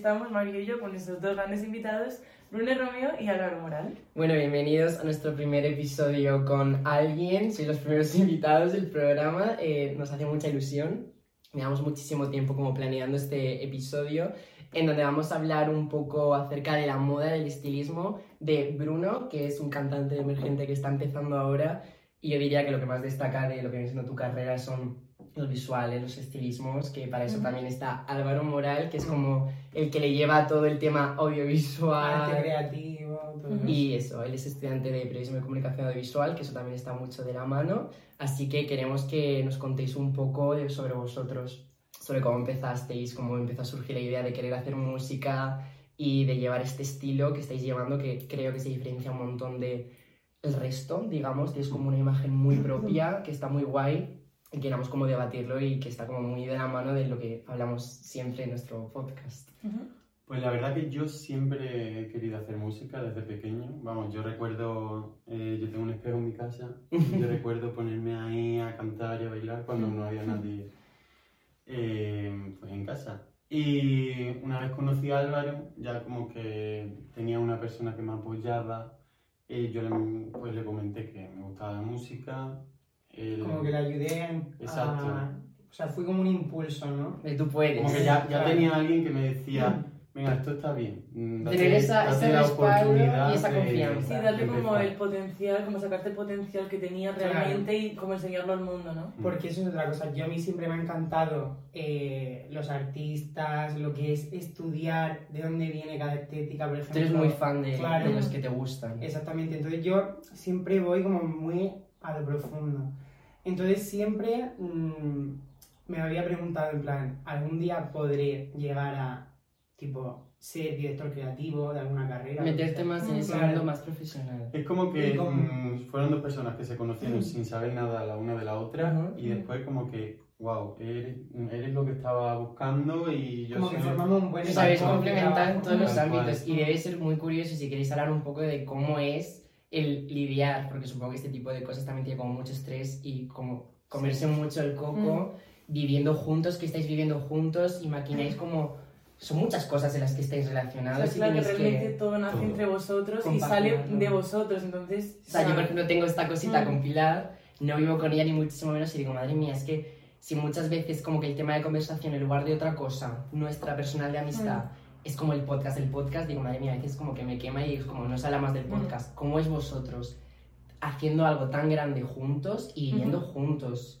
estamos, Mario y yo, con nuestros dos grandes invitados, Bruno Romeo y Álvaro Moral. Bueno, bienvenidos a nuestro primer episodio con alguien. Sois los primeros invitados del programa. Eh, nos hace mucha ilusión. Llevamos muchísimo tiempo como planeando este episodio en donde vamos a hablar un poco acerca de la moda, del estilismo de Bruno, que es un cantante emergente que está empezando ahora. Y yo diría que lo que más destaca de lo que viene siendo tu carrera son los visuales, los estilismos, que para eso también está Álvaro Moral, que es como el que le lleva todo el tema audiovisual. Arte creativo, todo Y eso, él es estudiante de periodismo y comunicación audiovisual, que eso también está mucho de la mano. Así que queremos que nos contéis un poco sobre vosotros, sobre cómo empezasteis, cómo empezó a surgir la idea de querer hacer música y de llevar este estilo que estáis llevando, que creo que se diferencia un montón de el resto, digamos, que es como una imagen muy propia, que está muy guay queramos como debatirlo y que está como muy de la mano de lo que hablamos siempre en nuestro podcast. Pues la verdad que yo siempre he querido hacer música desde pequeño. Vamos, yo recuerdo, eh, yo tengo un espejo en mi casa, yo recuerdo ponerme ahí a cantar y a bailar cuando no había nadie eh, pues en casa. Y una vez conocí a Álvaro, ya como que tenía una persona que me apoyaba, y yo le, pues le comenté que me gustaba la música. Como que le ayudé a... Exacto. O sea, fui como un impulso, ¿no? De tú puedes. Como que ya, ya Claro. tenía alguien que me decía, venga, esto está bien. mm, date- Tener esa- date ese la respaldo oportunidad y esa de- confianza. Sí, darle como empezar". el potencial, como sacarte el potencial que Claro. realmente y como enseñarlo al mundo, ¿no? Mm. Porque eso es otra cosa. Yo a mí siempre me ha encantado eh, los artistas, lo que es estudiar de dónde viene cada estética, por ejemplo. Tú eres muy fan de, Claro. de los que te gustan. Exactamente. Entonces yo siempre voy como muy a lo profundo. Entonces siempre mm, me había preguntado en plan, ¿algún día podré llegar a, tipo, ser director creativo de alguna carrera? Meterte más en ese mundo más profesional. Es como que como- mm, fueron dos personas que se conocieron sin saber nada la una de la otra Ujú. y después como que, wow, eres, eres lo que estaba buscando y yo Como que soy- formamos un buen sabéis complementar en todos los ámbitos y debe ser muy curioso si queréis hablar un poco de cómo es el lidiar, porque supongo que este tipo de cosas también tiene como mucho estrés y como comerse mucho el coco, viviendo juntos, que estáis viviendo juntos y maquináis como... Son muchas cosas en las que estáis O sea, relacionados es y claro que realmente que... todo nace Todo. entre vosotros y sale de vosotros, entonces... O sea, yo por ejemplo tengo esta cosita Mm. con Pilar, no vivo con ella ni muchísimo menos y digo, madre mía, es que si muchas veces como que el tema de conversación en lugar de otra cosa, nuestra personal de amistad, es como el podcast, el podcast, digo, madre mía, a veces como que me quema y es como no se habla más del Mm. podcast. ¿Cómo es vosotros haciendo algo tan grande juntos y viviendo juntos?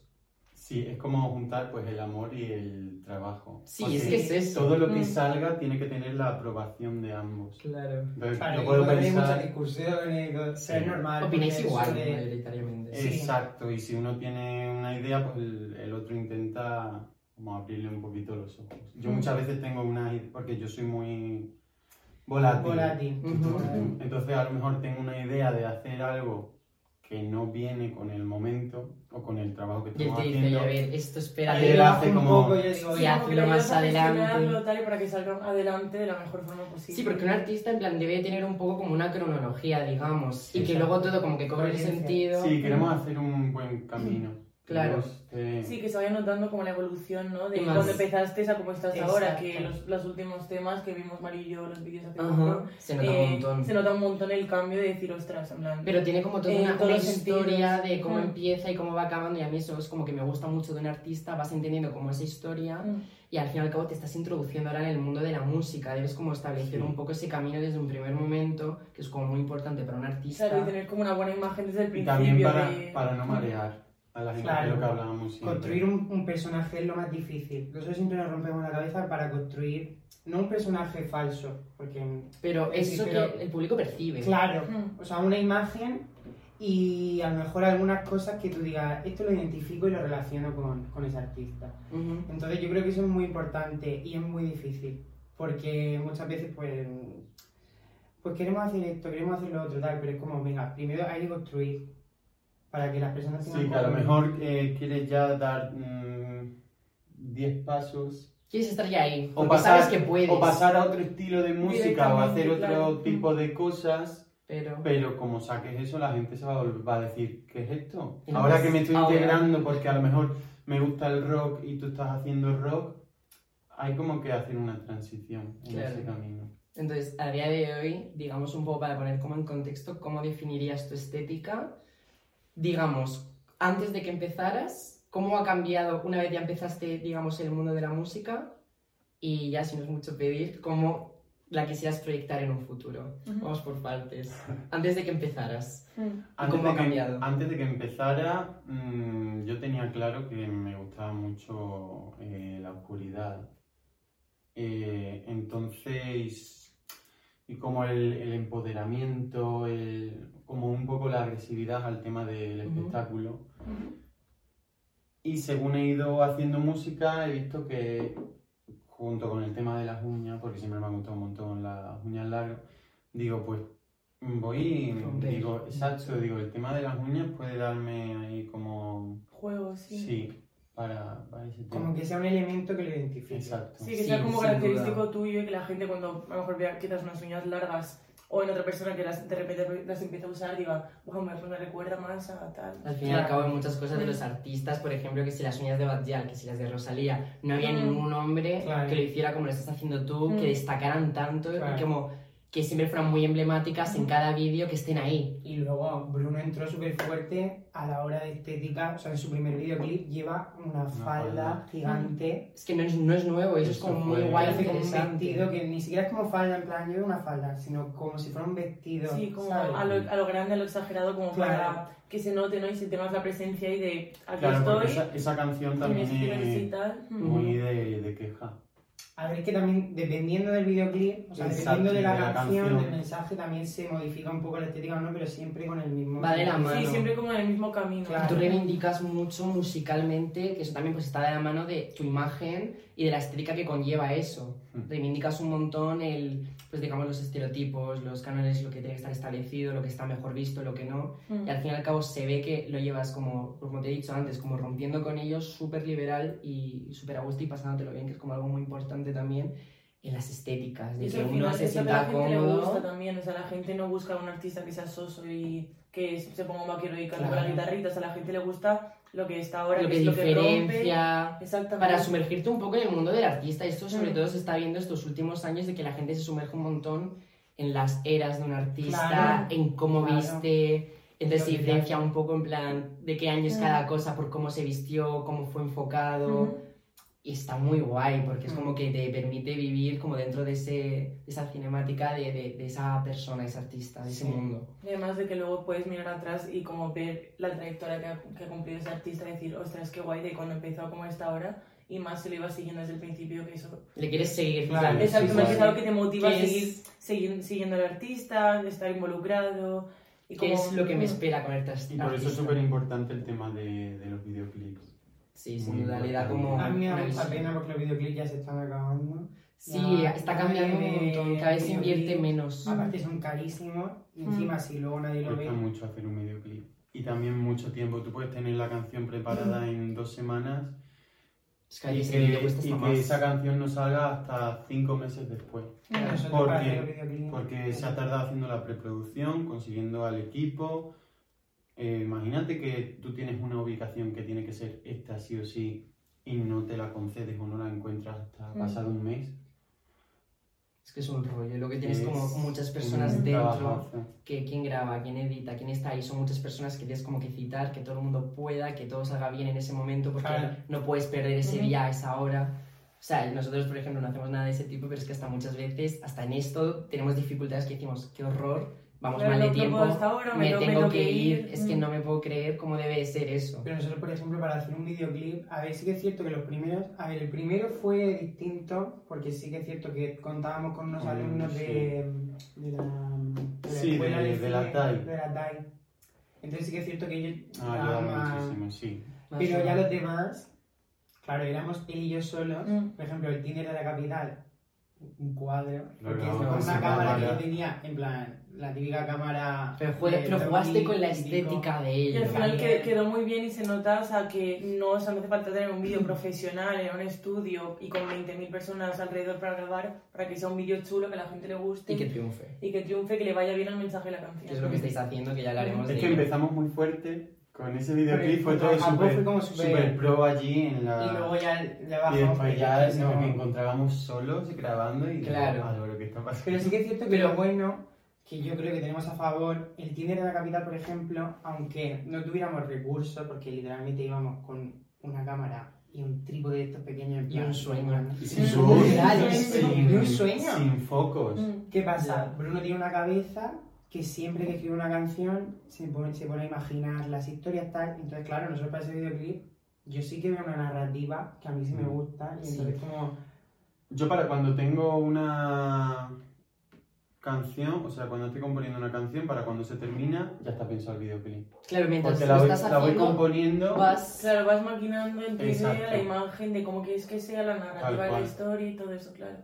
Sí, es como juntar pues el amor y el trabajo. Sí, Porque es que es eso. Todo lo que Mm. salga tiene que tener la aprobación de ambos. Claro. Entonces, Claro, yo y puedo puede haber muchas pensar... discusiones, o sea, es Sí. normal. Opináis igual, de- mayoritariamente. Sí. Exacto, y si uno tiene una idea, pues el, el otro intenta como abrirle un poquito los ojos. Yo muchas veces tengo una idea, porque yo soy muy volátil. Volátil. Entonces a lo mejor tengo una idea de hacer algo que no viene con el momento o con el trabajo que Y él estamos te dice, haciendo. a ver, esto Ahí espérate. él hace un como- poco, yo digo, Sí, hazlo más adelante. tal, y para que salga adelante de la mejor forma posible. Sí, porque un artista en plan debe tener un poco como una cronología, digamos, y que luego todo como que cobre el sentido. Sí, queremos hacer un buen camino. Claro. Eh, Sí, que se vaya notando como la evolución, ¿no? De Y cuando empezaste a cómo estás ahora, Exacto. que los, los últimos temas que vimos Mario y yo, los vídeos hace poco, se nota eh, un montón. se nota un montón el cambio de decir, ostras, en plan... Pero tiene como toda En una, una historia sentidos. de cómo Mm. empieza y cómo va acabando y a mí eso es como que me gusta mucho de un artista, vas entendiendo como esa historia Mm. y al fin y al cabo te estás introduciendo ahora en el mundo de la música, debes como establecer Sí. un poco ese camino desde un primer momento, que es como muy importante para un artista. Claro, y tener como una buena imagen desde el y principio. también para, de... para no marear a la gente, Claro. que es lo que hablábamos siempre. Construir un, un personaje es lo más difícil. Nosotros siempre nos rompemos la cabeza para construir, no un personaje falso, porque, Pero eso pero- que el público percibe. claro, Mm. o sea, una imagen y a lo mejor algunas cosas que tú digas, esto lo identifico y lo relaciono con, con ese artista. Entonces yo creo que eso es muy importante y es muy difícil, porque muchas veces pues, pues queremos hacer esto, queremos hacer lo otro, tal, pero es como, venga, primero hay que construir para que las personas tengan... Sí, que a lo mejor eh, quieres ya dar 10 pasos Quieres estar ya ahí, o pasar, sabes que puedes. o pasar a otro estilo de música o hacer otro claro. tipo de cosas, Pero... pero como saques eso la gente se va a, va a decir, ¿qué es esto? No Ahora que me estoy ahora. integrando porque a lo mejor me gusta el rock y tú estás haciendo rock, hay como que hacer una transición en Claro. ese camino. Entonces, a día de hoy, digamos un poco para poner como en contexto, ¿cómo definirías tu estética? Digamos, antes de que empezaras, ¿cómo ha cambiado una vez ya empezaste, digamos, el mundo de la música? Y ya, si no es mucho pedir, ¿cómo la quisieras proyectar en un futuro? Vamos por partes. Antes de que empezaras. Antes cómo de ha que- cambiado? antes de que empezara, mm, yo tenía claro que me gustaba mucho eh, la oscuridad. Eh, entonces, y como el, el empoderamiento, el- como un poco la agresividad al tema del espectáculo. Ujú. Y según he ido haciendo música, he visto que junto con el tema de las uñas, porque siempre me han gustado un montón las uñas largas, digo, pues voy, Romper. digo, exacto, digo, el tema de las uñas puede darme ahí como, Juegos, sí. sí, para, para ese tema. Como que sea un elemento que lo identifique. Exacto. Sí, que Sí, sea como característico duda. tuyo y que la gente cuando a lo mejor vea quizás unas uñas largas o en otra persona que las, de repente las empieza a usar diga, wow, me, me recuerda más a tal. Al fin y al cabo hay muchas cosas de los artistas, por ejemplo, que si las uñas de Bad Gyal, que si las de Rosalía, no había Mm. ningún hombre Claro. que lo hiciera como lo estás haciendo tú, Mm. que destacaran tanto Claro. y como que siempre fueran muy emblemáticas en cada vídeo que estén ahí. Y luego Bruno entró súper fuerte a la hora de estética, o sea, en su primer videoclip lleva una, falda falda. gigante, Es que no es, no es nuevo, eso, es como muy guay, parece como un que ni siquiera es como falda, en plan, lleva una falda, sino como si fuera un vestido. Sí, como a lo, a lo grande, a lo exagerado, como Claro. para que se note, ¿no? Y si tengas la presencia ahí de aquí Claro, estoy, esa, esa canción también es necesitar. muy de, de queja. A ver, es que también dependiendo del videoclip, o sea, Exacto, dependiendo de la, de la canción, canción. del mensaje, también se modifica un poco la estética, ¿no? Pero siempre con el mismo. Va de la Sí, mano. siempre como en el mismo camino. Claro. Tú reivindicas mucho musicalmente, que eso también pues está de la mano de tu imagen y de la estética que conlleva eso. Mm. Reivindicas un montón el, pues digamos los estereotipos, los cánones, lo que tiene que estar establecido, lo que está mejor visto, lo que no. Mm. Y al fin y al cabo se ve que lo llevas como, pues, como te he dicho antes, como rompiendo con ellos, súper liberal y súper a gusto y pasándotelo bien, que es como algo muy importante también en las estéticas, de Y que uno se es lo que a la sienta gente le gusta cómodo. también, o sea, la gente no busca un artista que sea soso y que se ponga un vaquero y cante con Claro. la guitarrita, o sea, a la gente le gusta lo que está ahora, Lo que es lo que rompe. diferencia, para sumergirte un poco en el mundo del artista. Esto sobre Mm. todo se está viendo estos últimos años de que la gente se sumerge un montón en las eras de un artista, Claro. en cómo Claro. viste. Entonces se diferencia un poco en plan de qué año es Mm. cada cosa, por cómo se vistió, cómo fue enfocado. Ujú. Y está muy guay porque es Mm. como que te permite vivir como dentro de, ese, de esa cinemática de, de, de esa persona, ese artista, de ese Sí. mundo. Y además de que luego puedes mirar atrás y como ver la trayectoria que ha, que ha cumplido ese artista y decir, ostras, qué guay de cuando empezó como está ahora y más se lo iba siguiendo desde el principio que eso. Le quieres seguir. Claro. Exacto, sí, me sí. es algo que te motiva a ¿Qué es- seguir, seguir siguiendo al artista, estar involucrado. Y ¿Qué como, es lo que me Mm. espera con este artista? Y por eso es súper importante el tema de, de los videoclips. Sí, sin duda, le da como... A mí me da una mucha pena porque los videoclips ya se están acabando. Sí, Ya, está cambiando un montón, cada vez se invierte menos. Aparte son carísimos y encima si luego nadie lo ve. Cuesta mucho hacer un videoclip. Y también mucho tiempo. Tú puedes tener la canción preparada en dos semanas Es que y que, y que esa canción no salga hasta cinco meses después. Pero eso es ¿Por para qué? hacer los videoclips. Porque se ha tardado haciendo la preproducción, consiguiendo al equipo. Eh, imagínate que tú tienes una ubicación que tiene que ser esta sí o sí y no te la concedes o no la encuentras hasta Mm. pasado un mes. Es que es un rollo, lo que tienes Es como muchas personas dentro, trabajazo. que quién graba, quién edita, quién está ahí, son muchas personas que tienes como que citar, que todo el mundo pueda, que todo salga bien en ese momento, porque Claro. no puedes perder ese día, esa hora. O sea, nosotros, por ejemplo, no hacemos nada de ese tipo, pero es que hasta muchas veces, hasta en esto, tenemos dificultades que decimos, qué horror, vamos Claro, mal de tiempo, ahora, me, me tengo- que que ir, ir. es que Mm. no me puedo creer cómo debe ser eso. Pero nosotros, por ejemplo, para hacer un videoclip, a ver, sí que es cierto que los primeros, a ver, el primero fue distinto, porque sí que es cierto que contábamos con unos Mm, alumnos sí. de, de la, de la Sí, escuela de- de, de la TAI. de la TAI. Entonces sí que es cierto que ellos Ah, muchísimo, sí. Pero ya los demás, claro, éramos él y yo solos. Mm. Por ejemplo, el Tinder de la capital, un cuadro. Porque es con sí, una cámara que yo tenía, en plan, la típica cámara. Pero, pero jugaste 2000 con la y estética de Y ellos. al final que- quedó muy bien y se nota, o sea, que no, o sea, no hace falta tener un vídeo profesional en un estudio y con 20.000 personas alrededor para grabar, para que sea un vídeo chulo, que a la gente le guste Y que triunfe. y que triunfe, que le vaya bien al mensaje de la canción. Es lo que estáis haciendo, que ya hablaremos Es de que empezamos muy fuerte Con ese videoclip fue todo súper súper pro allí en la... Y luego ya, ya Y bajamos. después porque ya no- nos encontrábamos solos grabando y Claro. a lo que está pasando. Pero sí que es cierto que lo bueno, que yo creo que tenemos a favor, el Tinder de la capital, por ejemplo, aunque no tuviéramos recursos, porque literalmente íbamos con una cámara y un trípode de estos pequeños Y un sueño. Y sin y un sueño. sin focos. Mm. ¿Qué pasa? Bruno tiene una cabeza que siempre que escribe una canción se pone, se pone a imaginar las historias tal. Entonces, claro, nosotros para ese videoclip, yo sí que veo una narrativa que a mí sí me Mm. gusta. Y Sí. entonces como... Yo para cuando tengo una canción, o sea, cuando estoy componiendo una canción, para cuando se termina, ya está pensado el videoclip. Claro, mientras Porque lo la voy, estás la voy haciendo, componiendo... vas... Claro, vas maquinando en tu idea la imagen de cómo quieres que sea la narrativa de la historia y todo eso, claro.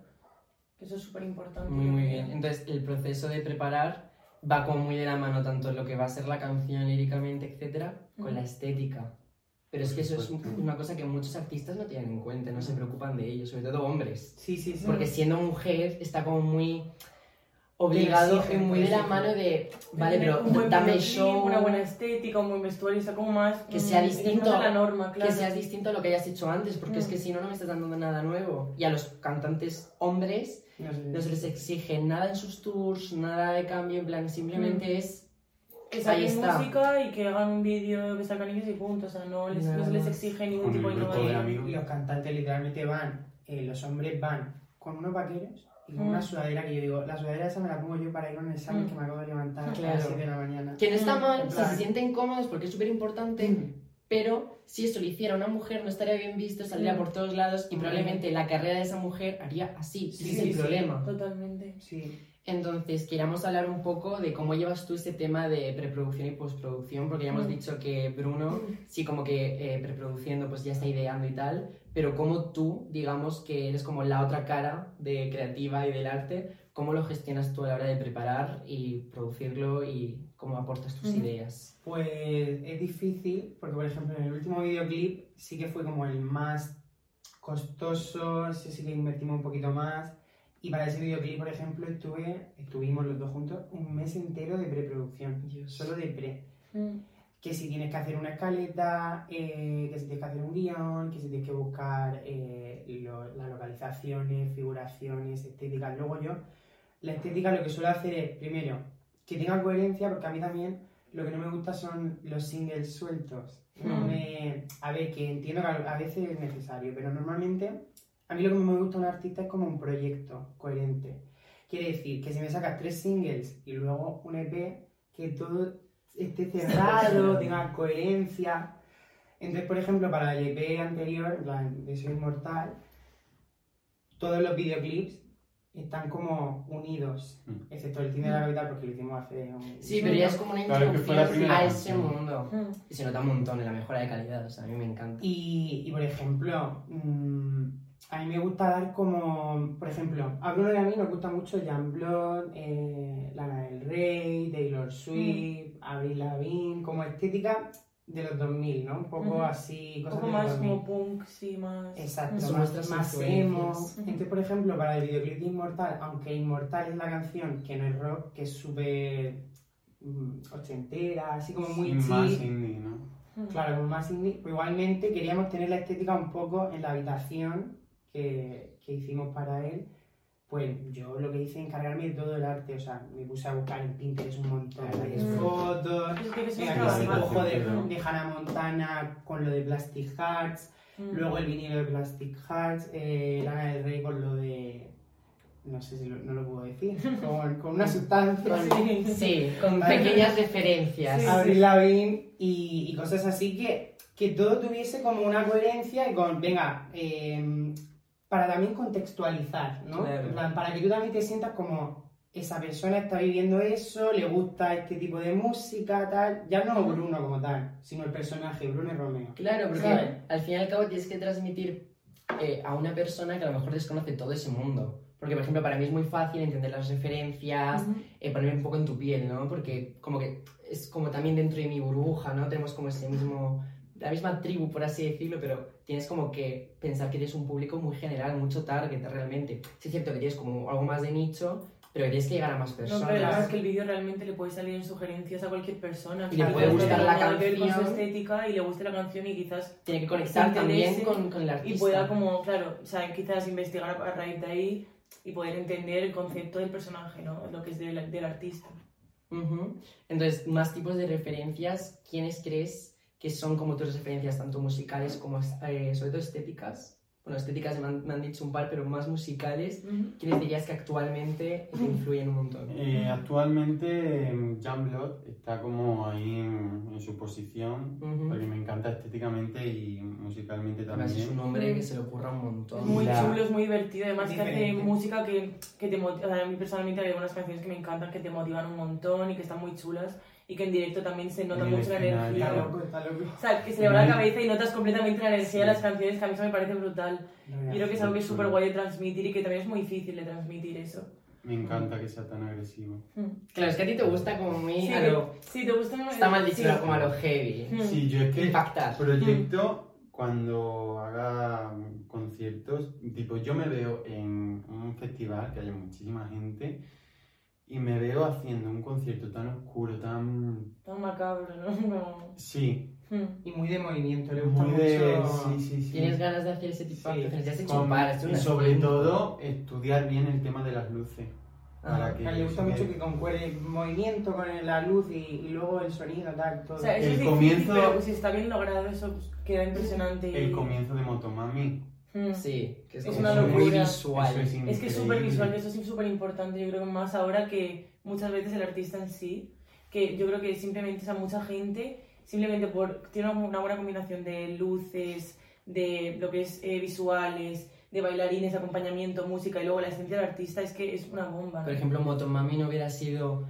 Eso es súper importante. Muy, muy bien. Entonces, el proceso de preparar va como muy de la mano tanto lo que va a ser la canción líricamente, etcétera, con la estética. Pero es que eso es una cosa que muchos artistas no tienen en cuenta, no se preocupan de ello, sobre todo hombres. Sí, sí, sí. Porque siendo mujer está como muy obligado y muy de la mano de, vale, pero un dame show, Una buena estética, un buen vestuario, está como más. Que sea mm, distinto, más de la norma, claro. que seas distinto a lo que hayas hecho antes, porque es Mm. que si no, no me estás dando nada nuevo. Y a los cantantes hombres No sé. no se les exige nada en sus tours, nada de cambio, en plan, simplemente es Que saquen música y que hagan un vídeo que sacan ellos y punto. O sea, no, les, no se les exige ningún tipo de innovación. los cantantes literalmente van, eh, los hombres van con unos vaqueros y con Mm. una sudadera que yo digo, la sudadera esa me la pongo yo para ir a un examen Mm. que me acabo de levantar a Claro. las 7 de la mañana. que no está Mm, mal, plan- se sienten cómodos porque es súper importante, Mm. pero si esto lo hiciera una mujer no estaría bien visto, saldría Mm. por todos lados y Mm. probablemente la carrera de esa mujer haría así, Sí, ese es el sí. problema. Totalmente. Sí. Entonces, queríamos hablar un poco de cómo llevas tú ese tema de preproducción y postproducción, porque ya hemos Mm. dicho que Bruno, sí, como que eh, preproduciendo, pues ya está ideando y tal, pero cómo tú, digamos que eres como la otra cara de creativa y del arte, ¿cómo lo gestionas tú a la hora de preparar y producirlo y cómo aportas tus Ujú. ideas? Pues es difícil, porque por ejemplo en el último videoclip sí que fue como el más costoso, ese sí que invertimos un poquito más. Y para ese videoclip, por ejemplo, estuve, estuvimos los dos juntos un mes entero de preproducción, Dios. solo de pre. Mm. Que si tienes que hacer una escaleta, eh, que si tienes que hacer un guion, que si tienes que buscar eh, lo- las localizaciones, figuraciones, estéticas. Luego yo, la estética lo que suelo hacer es, primero, que tenga coherencia, porque a mí también lo que no me gusta son los singles sueltos. No Mm. me- a ver, que entiendo que a a veces es necesario, pero normalmente a mí lo que me gusta de un artista es como un proyecto coherente. Quiere decir que si me sacas tres singles y luego un EP, que todo esté cerrado, tenga coherencia. Entonces, por ejemplo, para el EP anterior, de Soy Inmortal, todos los videoclips están como unidos, Mm. excepto el cine de la capital porque lo hicimos hace un... Sí, pero ya es como una Claro, introducción primera a ese mundo. Mm. Y se nota un montón en la mejora de calidad, o sea, a mí me encanta. Y, y, por ejemplo, mm, a mí me gusta dar como, por ejemplo, a Bruno y a mí nos gusta mucho Jan Blood, eh, Lana del Rey, Taylor Swift, Avril Lavigne, como estética de los 2000, ¿no? Un poco Ujú. así, Un cosas poco de más los 2000. como punk, sí, más. Exacto, más, más emo. Entonces, por ejemplo, para el videoclip de Inmortal, aunque Inmortal es la canción que no es rock, que es súper mm, ochentera, así como muy Sí, más chill, indie, ¿no? Mm. Claro, como más indie. Pues igualmente queríamos tener la estética un poco en la habitación que, que hicimos para él. Pues yo lo que hice es encargarme de todo el arte. O sea, me puse a buscar en Pinterest un montón de Mm. fotos. Es que cojo de, de Hannah Montana con lo de Plastic Hearts. Mm. Luego el vinilo de Plastic Hearts. Eh, Lana del Rey con lo de. No sé si lo, no lo puedo decir. Con, con una sustancia. Sí. Sí, con Vale. pequeñas referencias. Sí. Avril Lavigne y, y cosas así que, que todo tuviese como una coherencia y con, venga, eh, para también contextualizar, ¿no? Claro. En plan, para que tú también te sientas como esa persona está viviendo eso, le gusta este tipo de música, tal. Ya no Bruno como tal, sino el personaje, Bruno y Romeo. Claro, porque ¿Sabes? al fin y al cabo tienes que transmitir eh, a una persona que a lo mejor desconoce todo ese mundo. Porque, por ejemplo, para mí es muy fácil entender las referencias, Ujú. eh, ponerme un poco en tu piel, ¿no? Porque como que es como también dentro de mi burbuja, ¿no? Tenemos como ese mismo, la misma tribu, por así decirlo, pero tienes como que pensar que tienes un público muy general, mucho target realmente. Sí es cierto que tienes como algo más de nicho, pero tienes que llegar a más No, personas. pero además es que el vídeo realmente le puede salir en sugerencias a cualquier persona. Y le que puede no gustar la que ver con su canción. estética y le guste la canción y quizás Tiene que conectar también con, con el artista. y pueda como, claro, o sea, quizás investigar a raíz de ahí y poder entender el concepto del personaje, ¿no? Lo que es del, del artista. Ujú. Entonces, más tipos de referencias, ¿quiénes crees que son como tus referencias, tanto musicales como eh, sobre todo estéticas? Bueno, estéticas me han, me han dicho un par, pero más musicales. ¿Quiénes dirías que actualmente te influyen un montón? Eh, actualmente em, Jamblot está como ahí en, en su posición, Ujú. porque me encanta estéticamente y musicalmente Además es un también. hombre que se le ocurra un montón. Es muy La- chulo, es muy divertido. Además, que hace música que, que te motiva. O sea, a mí personalmente hay algunas canciones que me encantan, que te motivan un montón y que están muy chulas y que en directo también se nota En mucho la energía. Está loco, está loco. O sea, que se le va la Muy- cabeza y notas completamente la energía de las canciones, que a mí eso me parece brutal. Yo creo que es algo que es súper guay de transmitir y que también es muy difícil de transmitir eso. Me encanta que sea tan agresivo. Claro, es que a ti te gusta como muy Sí, a lo... sí, te gusta más. Está mal dicho, sí. como a lo heavy. Mm. Sí, yo es que Impactar. proyecto cuando haga conciertos, tipo yo me veo en un festival que haya muchísima gente y me veo haciendo un concierto tan oscuro, tan... Tan macabro, ¿no? Sí. Y muy de movimiento, le gusta muy de... mucho. Sí, sí, sí. ¿Tienes ganas de hacer ese tipo de hecho Con- y sobre todo estudiar bien el tema de las luces. Ah, para que le gusta mucho que concuerde el movimiento con la luz y, y luego el sonido, tal, todo. O sea, eso El es difícil, comienzo- pero si está bien logrado, eso pues, queda impresionante. y- El comienzo de Motomami. Hmm. Sí, que es, Es una muy locura. visual. Eso es Es que es súper visual, eso es súper importante, yo creo que más ahora que muchas veces el artista en sí, que yo creo que simplemente, o sea, mucha gente, simplemente por, tiene una buena combinación de luces, de lo que es eh, visuales, de bailarines, de acompañamiento, música y luego la esencia del artista, es que es una bomba. Por ejemplo, Motomami no hubiera sido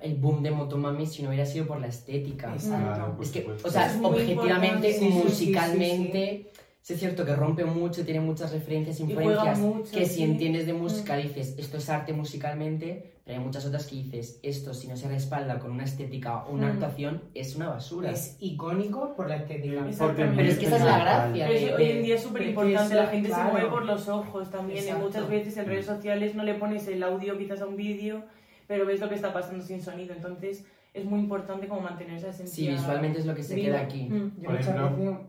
el boom de Motomami si no hubiera sido por la estética. Exacto. Claro, Es que, supuesto. o sea, Es muy objetivamente, importante, sí, sí, sí, musicalmente, sí, es cierto que rompe mucho, tiene muchas referencias, Y juega influencias, mucho, que si sí. entiendes de música dices, esto es arte musicalmente, pero hay muchas otras que dices, esto si no se respalda con una estética o una Mm. actuación, es una basura. Es icónico por la estética. Exactamente. Pero es que esa es la gracia. Pero de- hoy en día es súper importante, la gente claro. se mueve por los ojos también, y muchas veces en redes sociales no le pones el audio quizás a un vídeo, pero ves lo que está pasando sin sonido, entonces es muy importante como mantener esa esencia. Sí, visualmente es lo que se viva. queda aquí. Mm. Yo Por ejemplo-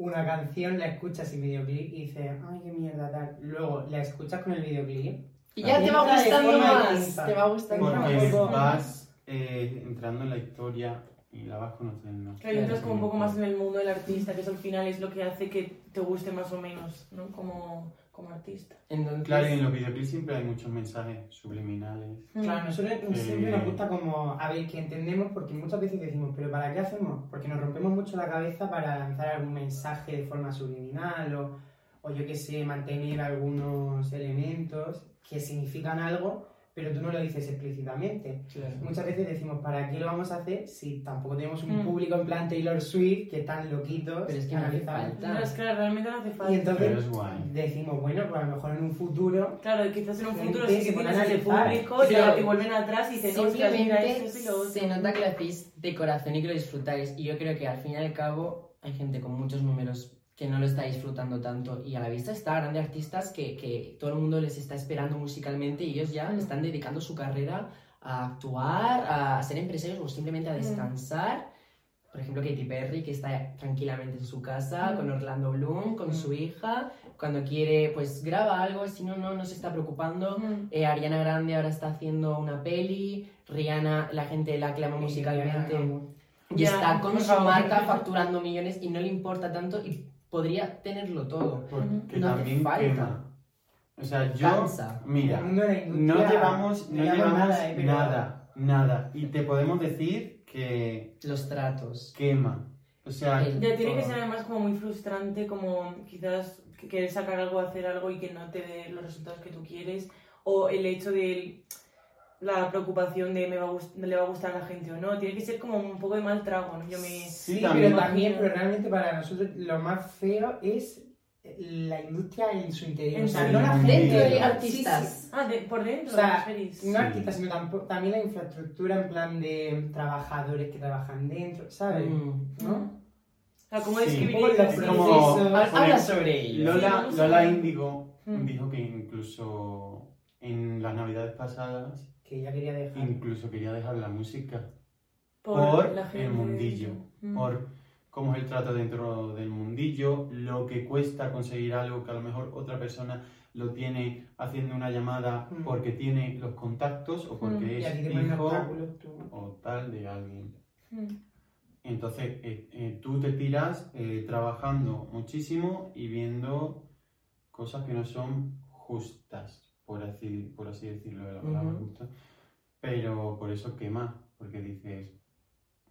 una canción la escuchas sin videoclip y dices, ay, qué mierda, tal. Luego la escuchas con el videoclip. Y ya te va gustando más, te va gustando más. Porque poco- vas eh, entrando en la historia y la vas conociendo. Claro, entras como un poco más en el mundo del artista, que eso al final es lo que hace que te guste más o menos, ¿no? Como, como artista. Entonces, Claro, y en los videoclips siempre hay muchos mensajes subliminales. Claro, nosotros Eh, siempre nos gusta como, a ver, que entendemos, porque muchas veces decimos, pero ¿para qué hacemos? Porque nos rompemos mucho la cabeza para lanzar algún mensaje de forma subliminal o, o yo qué sé, mantener algunos elementos que significan algo, pero tú no lo dices explícitamente. claro. Muchas veces decimos, ¿para qué lo vamos a hacer si tampoco tenemos un Mm. público en plan Taylor Swift que están loquitos? Pero es que no hace falta. No, es que realmente no hace falta. Y entonces Pero es guay. decimos, bueno, pues a lo mejor en un futuro Claro, quizás en un futuro sí que se pone tienes a ese analizar. público y Claro. te vuelven atrás y dicen, "Ostras, mira Simplemente esto y lo otro". se nota que lo hacéis de corazón y que lo disfrutáis. Y yo creo que al fin y al cabo hay gente con muchos números que no lo está disfrutando tanto. Y a la vista está grandes artistas que, que todo el mundo les está esperando musicalmente y ellos ya Mm. están dedicando su carrera a actuar, a ser empresarios o simplemente a Mm. descansar. Por ejemplo, Katy Perry, que está tranquilamente en su casa, Mm. con Orlando Bloom, con Mm. su hija. Cuando quiere, pues graba algo, si no, no, no se está preocupando. Mm. Eh, Ariana Grande ahora está haciendo una peli, Rihanna, la gente la aclama musicalmente y está con su marca facturando millones y no le importa tanto y podría tenerlo todo. Porque No también falta. quema. O sea, yo. Cansa. Mira, no llevamos, no llevamos nada, eh, nada, nada. Y te podemos decir que Los tratos. quema. O sea, El- Ya tiene que ser además como muy frustrante, como quizás que querer sacar algo, hacer algo y que no te dé los resultados que tú quieres, o el hecho de la preocupación de me va a le va a gustar a la gente o no, tiene que ser como un poco de mal trago, ¿no? Yo me... sí, Sí, también. pero también, pero realmente para nosotros lo más feo es la industria en su interior. En O sea, no la gente. Dentro de Sí, sí. artistas. Ah, de, por dentro, O sea. No Sí. artistas, sino tampo- también la infraestructura en plan de trabajadores que trabajan dentro, ¿sabes? Mm. ¿No? O sea, ¿cómo Sí. describir eso? Sí. Habla sobre ello. Lola, Sí, Lola. Índigo Mm. dijo que incluso en las navidades pasadas Que ella quería dejar. incluso quería dejar la música Por, por, la gente el mundillo, Mm. por cómo es el trato dentro del mundillo, lo que cuesta conseguir algo que a lo mejor otra persona lo tiene haciendo una llamada Mm. porque tiene los contactos o porque Mm. Es hijo o tal de alguien. Mm. Entonces, eh, eh, tú te tiras eh, trabajando muchísimo y viendo cosas que no son justas, por así, por así decirlo de la palabra Ujú. justa. Pero por eso quema, porque dices,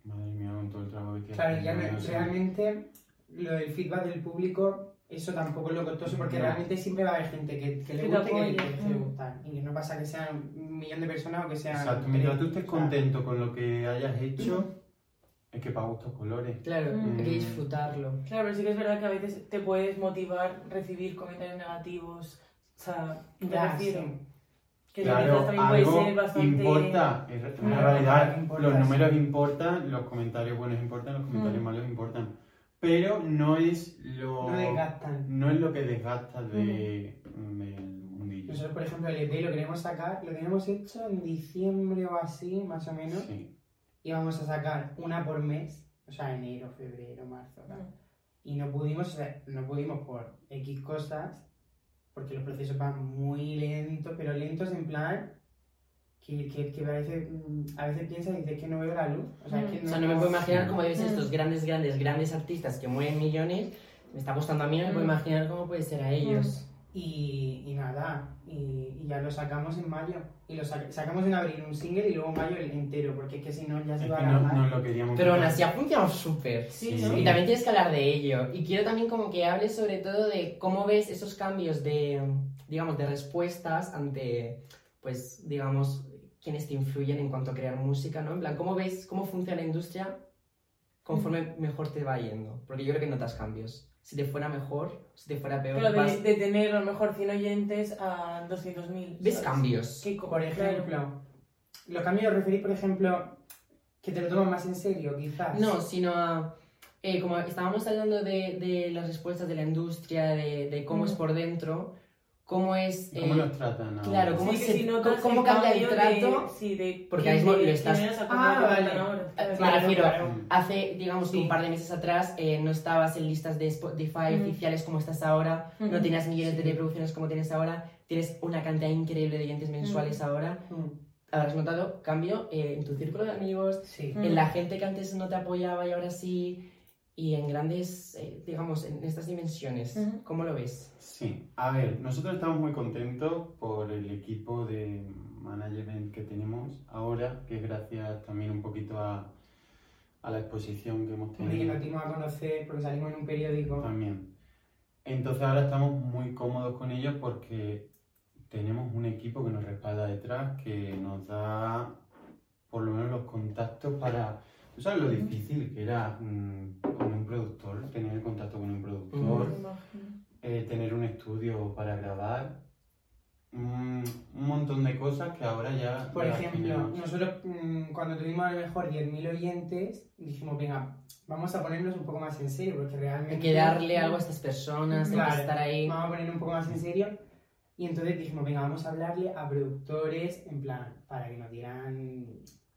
madre mía, con todo el trabajo que Claro, ya sé". realmente lo del feedback del público, eso tampoco es lo costoso, porque No. realmente siempre va a haber gente que, que le guste y que le mm. gustar. Y que no pasa que sean un millón de personas o que sean. Exacto, mientras tú estés O sea, contento con lo que hayas hecho, es que para gustos colores. Claro, Mm. hay que disfrutarlo. Claro, pero sí que es verdad que a veces te puedes motivar recibir comentarios negativos. O sea, me Ya, refiero. sí. Que Claro, algo ser bastante. importa. En realidad, importa, los sí. números importan, los comentarios buenos importan, los comentarios Mm. malos importan. Pero no es lo, No desgastan. no es lo que desgasta de, del mundillo. Nosotros, por ejemplo, el EP lo queremos sacar, lo tenemos hecho en diciembre o así, más o menos, Sí. y vamos a sacar una por mes, o sea, enero, febrero, marzo, tal. Mm. Y no pudimos, o sea, no pudimos por X cosas, porque los procesos van muy lentos, pero lentos en plan que, que, que parece, mm, a veces piensas y dices que no veo la luz. O sea, que O sea, no me puedo imaginar cómo deben ser Mm. estos grandes, grandes, grandes artistas que mueven millones. Me está costando a mí, no me puedo Mm. imaginar cómo puede ser a ellos. Y, y nada, y, y ya lo sacamos en mayo. Y lo sac- sacamos en abril un single y luego en mayo el entero, porque es que si no ya se va a no, alargar. no lo queríamos Pero aún así ha funcionado súper. Sí, Sí. ¿no? Y también tienes que hablar de ello. Y quiero también como que hables sobre todo de cómo ves esos cambios de, digamos, de respuestas ante, pues, digamos, quienes te influyen en cuanto a crear música, ¿no? En plan, ¿cómo ves cómo funciona la industria conforme mejor te va yendo? Porque yo creo que notas cambios. Si te fuera mejor, si te fuera peor, Pero de, vas- de tener a lo mejor 100 oyentes a 200.000. ves cambios. Co- Por claro. ejemplo, los cambios referís, por ejemplo, que te lo tomas más en serio, quizás. No, sino a... eh, como estábamos hablando de, de las respuestas de la industria, de, de cómo Mm. es por dentro, cómo es... ¿Cómo eh, los tratan ahora? claro, ¿cómo Sí, se- si notas cómo cambia el trato? De, sí, de Porque ahora de lo estás- Ah, vale. ahora, ¿sabes? Me refiero, claro. hace, digamos, Sí. un par de meses atrás eh, no estabas en listas de Spotify Ujú. oficiales como estás ahora, no Ujú. tenías millones Sí. de reproducciones como tienes ahora, tienes una cantidad increíble de oyentes mensuales ahora. Mm, Habrás notado cambio eh, en tu círculo de amigos, Sí. Mm. en la gente que antes no te apoyaba y ahora sí, y en grandes, eh, digamos, en estas dimensiones. Ujú. ¿Cómo lo ves? Sí, a ver, nosotros estamos muy contentos por el equipo de management que tenemos ahora, que es gracias también un poquito a, a la exposición que hemos Hombre, que tenido nos dimos a conocer porque salimos en un periódico. también. Entonces ahora estamos muy cómodos con ellos porque tenemos un equipo que nos respalda detrás, que nos da por lo menos los contactos para... ¿Tú sabes lo difícil que era mm, con un productor, tener el contacto con un productor? Eh, tener un estudio para grabar, mm, un montón de cosas que ahora ya... Por ejemplo, tenemos. nosotros mm, cuando tuvimos a lo mejor 10.000 oyentes, dijimos, venga, vamos a ponernos un poco más en serio, porque realmente... Hay que darle algo a estas personas, hay que estar ahí. Vamos a poner un poco más en serio. Y entonces dijimos, venga, vamos a hablarle a productores, en plan, para que nos dieran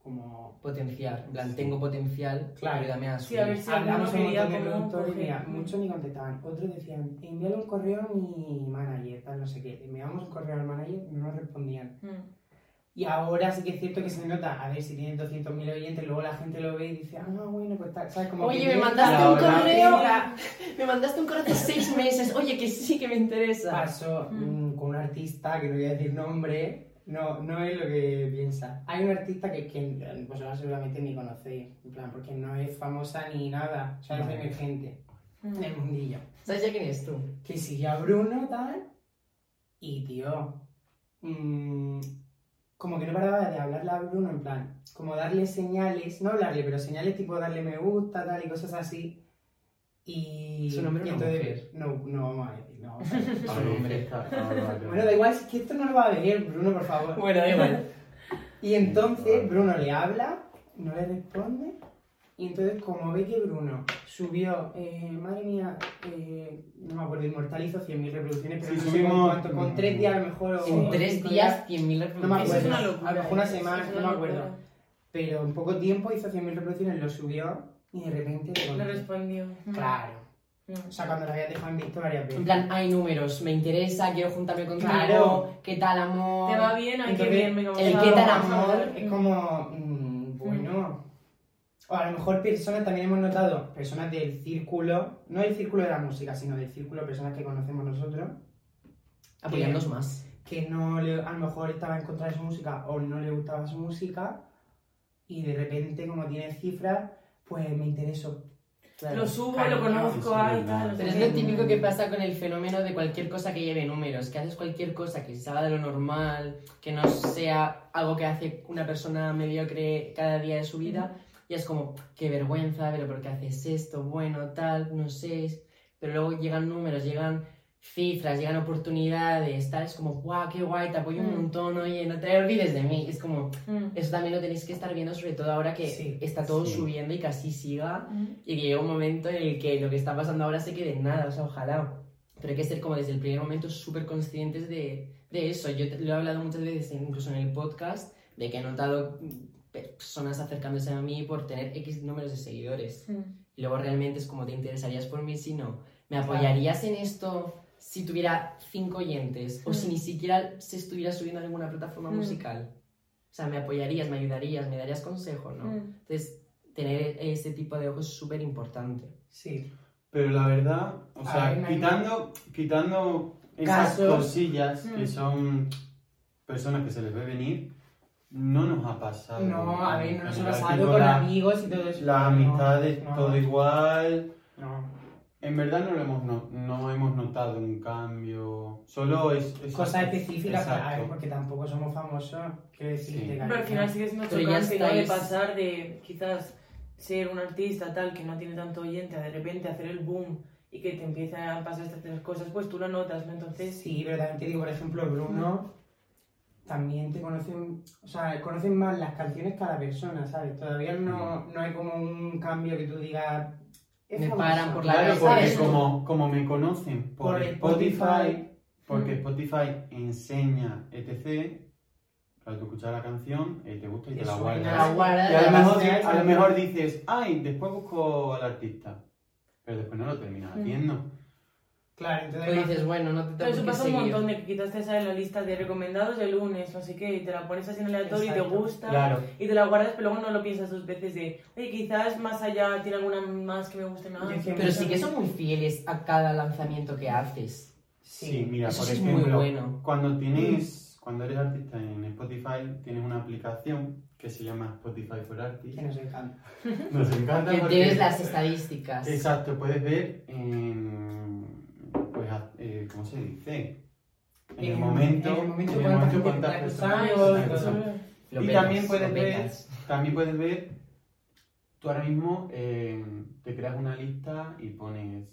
como... Potenciar, en plan, tengo potencial, Claro. ayúdame a Sí, a ver subir. si Hablamos un montón de productores, mira, muchos ni contestaban. Otros decían, envíale un correo a mi manager, tal, no sé qué. Enviamos un correo al manager, no nos respondían. Mm. Y ahora sí que es cierto que se nota, a ver si tienen 200.000 oyentes, luego la gente lo ve y dice, ah, bueno, pues tal, ¿sabes? Como Oye, que me mandaste un correo. La- Me mandaste un correo hace seis meses, oye, que sí que me interesa. Pasó mm, con un artista, que no voy a decir nombre, no, no es lo que piensa. Hay un artista que, que vosotros seguramente ni conocéis, en plan, porque no es famosa ni nada, o sea, es emergente Mm. en el mundillo. ¿Sabes ya quién es tú? que sigue a Bruno, tal, y tío, mm, como que no paraba de hablarle a Bruno, en plan, como darle señales, no hablarle, pero señales tipo darle me gusta, tal, y cosas así. Y, ¿Es un hombre o y entonces, no, no vamos a decir, no. bueno, da igual, es que esto no lo va a ver, Bruno, por favor. Bueno, da igual. Y entonces Bruno le habla, no le responde, Y entonces, como ve que Bruno subió, eh, madre mía, eh, no me acuerdo, inmortalizó 100.000 reproducciones, pero Sí, no sé subimos- con cuánto, con tres días a lo mejor. o En tres días, 100.000 No me reproducciones. Eso es acuerdo. una locura. A lo mejor una semana, no me acuerdo. locura. Pero en poco tiempo hizo 100.000 reproducciones, lo subió y de repente le respondió. Claro. Mm. O sea, cuando lo habías dejado en visto varias veces. En plan, hay números, me interesa, quiero juntarme contigo, Claro. ¿qué tal, amor? ¿Te va bien? Ay, qué bien, vamos el a- qué tal, a amor es como, mm, bueno. O a lo mejor personas, también hemos notado, personas del círculo, no del círculo de la música, sino del círculo de personas que conocemos nosotros, Apoyándonos más. que no le, a lo mejor estaba en contra de su música o no le gustaba su música y de repente como tiene cifras, pues me Lo subo, Claro, lo conozco, tal. no Pero es lo típico que pasa con el fenómeno de cualquier cosa que lleve números, que haces cualquier cosa que salga de lo normal, que no sea algo que hace una persona mediocre cada día de su vida, y es como, qué vergüenza, pero ¿por qué haces esto? Bueno, tal, no sé. Pero luego llegan números, llegan cifras, llegan oportunidades, tal, es como, guau, qué guay, te apoyo un Mm. montón, oye, no te olvides de mí. Es como, Mm. eso también lo tenéis que estar viendo, sobre todo ahora que Sí, está todo sí. subiendo y que así siga Mm. y que llegue un momento en el que lo que está pasando ahora se quede en nada, o sea, ojalá. Pero hay que ser como desde el primer momento súper conscientes de, de eso. Yo te- lo he hablado muchas veces, incluso en el podcast, de que he notado personas acercándose a mí por tener X números de seguidores. Mm. Y luego realmente es como, ¿te interesarías por mí si no? ¿Me Claro. apoyarías en esto si tuviera cinco oyentes? O si Mm. ni siquiera se estuviera subiendo a ninguna plataforma Mm. musical. O sea, ¿me apoyarías, me ayudarías, me darías consejo, no? Mm. Entonces, tener ese tipo de ojos es súper importante. Sí. Pero la verdad, o A sea, ver, no quitando, quitando esas Casos. cosillas que Mm. son personas que se les ve venir, no nos ha pasado. No, a ver, no nos ha pasado con la- amigos y todo eso. Las No, amistades, no, todo igual. En verdad no, lo hemos, no, no hemos notado un cambio. Solo es. es Cosas específicas, a ver, porque tampoco somos famosos, quiero decirte, Sí. que Pero al final sigue siendo Pero ya chocante de estáis- pasar de quizás ser un artista tal que no tiene tanto oyente a de repente hacer el boom y que te empiezan a pasar estas cosas, pues tú lo notas, ¿no? Entonces, Sí, pero también te digo, por ejemplo, Bruno, también te conocen, o sea, conocen más las canciones cada persona, ¿sabes? Todavía no, no hay como un cambio que tú digas... es Me famoso. paran por la Claro, porque como, como me conocen por, Por Spotify, Spotify. porque Mm. Spotify enseña etc. Claro, tú escuchas la canción, eh, te gusta y te, la guardas. La guardas, Y a lo, mejor, a lo mejor dices, ay, después busco al artista. Pero después no lo terminas Mm. Claro, entonces... Tú dices, bueno, no te Pero eso pasa un montón de que quizás te sale la lista de recomendados de lunes, no sé qué, y te la pones así en aleatorio y te gusta. Claro. Y te la guardas, pero luego no lo piensas dos veces de, oye, quizás más allá tiene alguna más que me guste más. Que Pero sí que son muy fieles a cada lanzamiento que haces. Sí, mira, Eso por sí es muy ejemplo, bueno. cuando tienes, cuando eres artista en Spotify, tienes una aplicación que se llama Spotify for Artists. Que nos encanta. Nos encanta Que porque- tienes las estadísticas. Exacto, puedes ver en, ¿cómo se dice? En el momento, en el momento en el cuánta momento gente cuántas personas y también puedes ver-. También puedes ver, tú ahora mismo eh, te creas una lista y pones...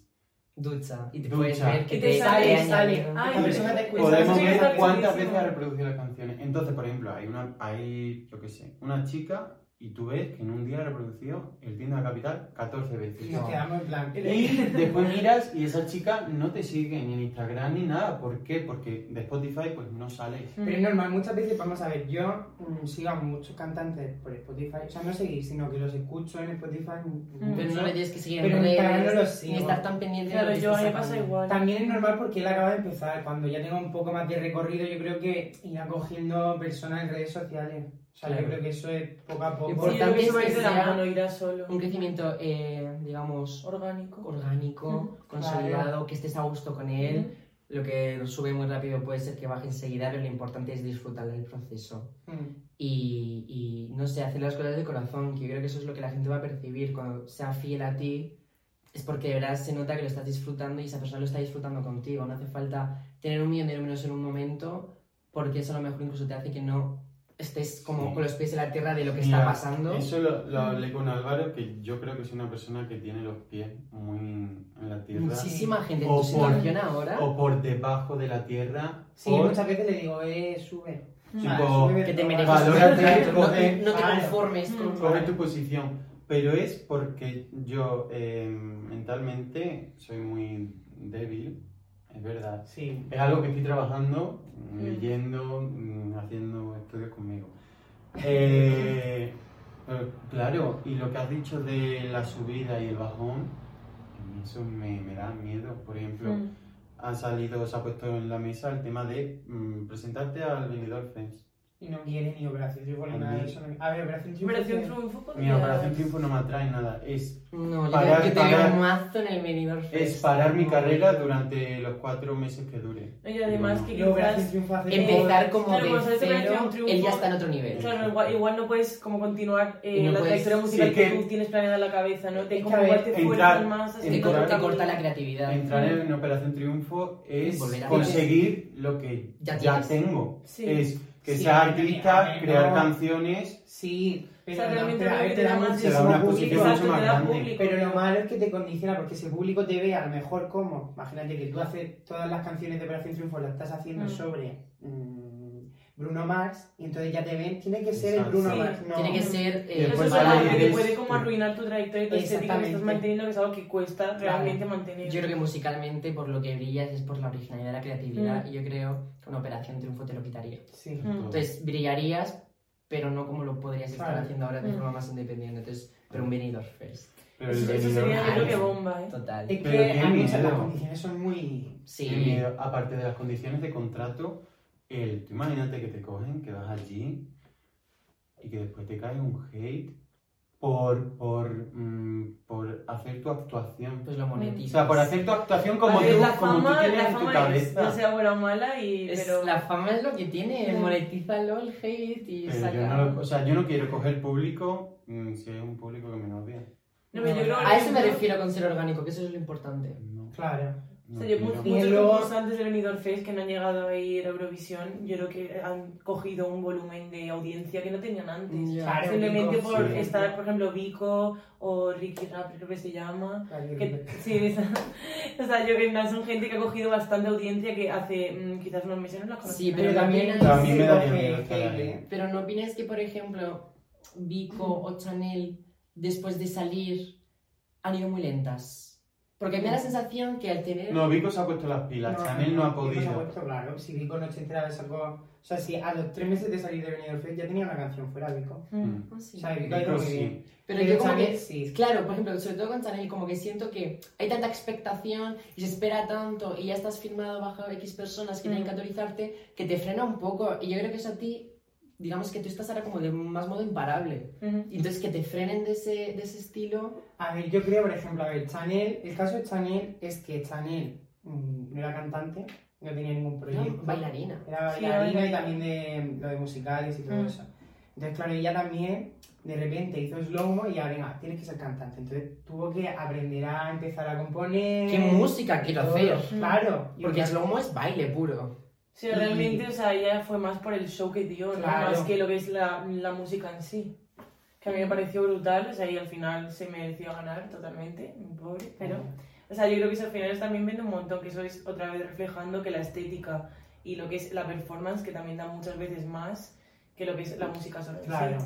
Ducha. Y te Ducha. puedes ver que Y te te, sale, sale. Ay, La persona te escucha. Podemos ver cuántas veces ha reproducido las canciones. Entonces, por ejemplo, hay una, hay, yo qué sé, una chica y tú ves que en un día ha reproducido el Tienda Capital 14 veces. Y nos quedamos en plan... Y después miras y esa chica no te sigue ni en Instagram ni nada. ¿Por qué? Porque de Spotify pues no sales. Pero es normal, muchas veces, vamos a ver, yo mm, sigo a muchos cantantes por Spotify, o sea, no seguir, sino que los escucho en Spotify. mucho. Pero no le tienes que seguir Pero en redes, no los sigo. ni estar tan pendiente Claro, de lo que yo me pasa igual. También es normal porque él acaba de empezar, cuando ya tenga un poco más de recorrido, yo creo que irá cogiendo personas en redes sociales. O sea, Claro. yo creo que eso es poco a poco. Sí, Importante a es que sea mano, irá solo. Un crecimiento, eh, digamos, Orgánico. orgánico, consolidado, que estés a gusto con él. Lo que sube muy rápido puede ser que baje enseguida, pero lo importante es disfrutar del proceso. Mm. Y, y, no sé, hacer las cosas de corazón, que yo creo que eso es lo que la gente va a percibir cuando sea fiel a ti. Es porque de verdad se nota que lo estás disfrutando y esa persona lo está disfrutando contigo. No hace falta tener un millón de números en un momento, porque eso a lo mejor incluso te hace que no estés como con los pies en la tierra de lo que Mira, está pasando. Eso lo, lo hablé con Álvaro, que yo creo que es una persona que tiene los pies muy en la tierra. Muchísima gente en O tu por- situación ahora O por debajo de la tierra. Sí, por- muchas veces le digo, eh, sube. Mm. Tipo, sube, que te mereces. valórate, no, coge- no te Claro. conformes con... Mm. coge tu posición. pero es porque yo eh, mentalmente soy muy débil, es verdad. Sí. Es algo que estoy trabajando, Mm. leyendo, mm, haciendo estudios conmigo. Eh, pero claro, y lo que has dicho de la subida y el bajón, eso me, me da miedo. Por ejemplo, Mm. ha salido, se ha puesto en la mesa el tema de mm, presentarte al Benidorm Fest. Y no quiere ni Operación Triunfo ni nada de eso. no- A ver, Operación Triunfo. Operación Triunfo Mi podría- Operación Triunfo no me atrae nada. Es, No, yo, Parar- yo te parar- veo mazo en el Fest. es parar mi carrera durante los cuatro meses que dure. No, y además que quizás... Hace Empezar como Claro, de cero, Triunfo, él ya está en otro nivel. Claro, igual, igual no puedes como continuar eh, no la trayectoria musical sí, que, que- tú tienes planeada en la cabeza, ¿no? Te, Es como igual te entrar- más así Te, entrar- corta, te corta la creatividad. Entrar en Operación Triunfo es conseguir lo que Ya tengo. Sí. Es que Sí, sea artista, crear no. canciones. Sí, pero, O sea, no, realmente pero, a lo ver, que te da más Se da una público. posición Exacto, mucho más te da grande. público. Pero lo malo es que te condiciona porque si el público te ve a lo mejor como, imagínate que tú haces todas las canciones de Operación Triunfo, las estás haciendo Mm. sobre mm, Bruno Mars y entonces ya te ven, tiene que ser el. Bruno Sí. Mars. No. Tiene que ser. Eh, Eso es algo y que puede como arruinar tu trayectoria y tu que estás Exactamente. manteniendo, que es algo que cuesta Claro. realmente mantener. Yo creo que musicalmente, por lo que brillas, es por la originalidad, la creatividad. Mm. Y yo creo que una operación triunfo te lo quitaría. Sí. Mm. Entonces, brillarías, pero no como lo podrías estar Claro. haciendo ahora de Mm. forma más independiente. Entonces, pero un Benidorm First. Pero Eso, el eso sería yo creo que bomba, ¿eh? Total. Es Pero que qué a mí esas- miedo. las condiciones son muy... Sí. Aparte de las condiciones de contrato, el, tú imagínate que te cogen, que vas allí y que después te cae un hate por, por, mm, por hacer tu actuación. Pues lo O monetizas. sea, por hacer tu actuación como tú, la como tú fama, tienes la en tu fama es, cabeza. ya sea buena o mala, y, Es- pero... La fama es lo que tiene, monetízalo el hate y Pero saca... yo no, lo- o sea, yo no quiero coger público mm, si hay un público que me odia. No, yo creo, A eso me refiero con ser orgánico, que eso es lo importante. No. O no sea, yo, muchos Y muchos luego- concursantes del Benidorm Fest que no han llegado a ir a Eurovisión, yo creo que han cogido un volumen de audiencia que no tenían antes. Ya. Claro, Simplemente Vico, por sí. estar, por ejemplo, Vico o Ricky Rap, creo que se llama. Que, sí, esa- o sea, yo creo que son gente que ha cogido bastante audiencia que hace mm, quizás unos meses no la conocía. Sí, pero Pero también también hay Pero a mí me coge miedo. ¿eh? Pero no opinas que, por ejemplo, Vico o Chanel, después de salir, han ido muy lentas. Porque me da la sensación que al tener... No, Vico se ha puesto las pilas, Chanel no ha Vico se ha podido. puesto, claro, si Vico no se enteraba de algo... O sea, si a los tres meses de salir de Benidorm Fest ya tenía una canción fuera Vico. Mm. Mm. Ah, sí. O sea, Vico Vico muy sí. bien. Pero yo como Chanel que... sí. Claro, por ejemplo, sobre todo con Chanel, como que siento que hay tanta expectación y se espera tanto y ya estás firmado bajo X personas que Mm. tienen que autorizarte que te frena un poco. Y yo creo que eso a ti, digamos que tú estás ahora como de más modo imparable. Ujú. Y entonces que te frenen de ese, de ese estilo... A ver, yo creo, por ejemplo, a ver, Chanel, el caso de Chanel es que Chanel mm, no era cantante, no tenía ningún Era proyecto. bailarina. Era Sí, bailarina y bailarina. también de lo de musicales y todo Mm. eso. Entonces, claro, ella también de repente hizo slow y ya, venga, tienes que ser cantante. Entonces tuvo que aprender a empezar a componer. ¿Qué música quiero todo. hacer? Claro. y Porque slow es baile puro. Sí, realmente, o sea, ella fue más por el show que dio, ¿no? Claro. Más que lo que es la, la música en sí. Que a mí me pareció brutal, o sea, y al final se mereció ganar totalmente, muy pobre, pero... O sea, yo creo que eso al final también vende un montón, que eso es otra vez reflejando que la estética y lo que es la performance, que también da muchas veces más que lo que es la música sí. Claro,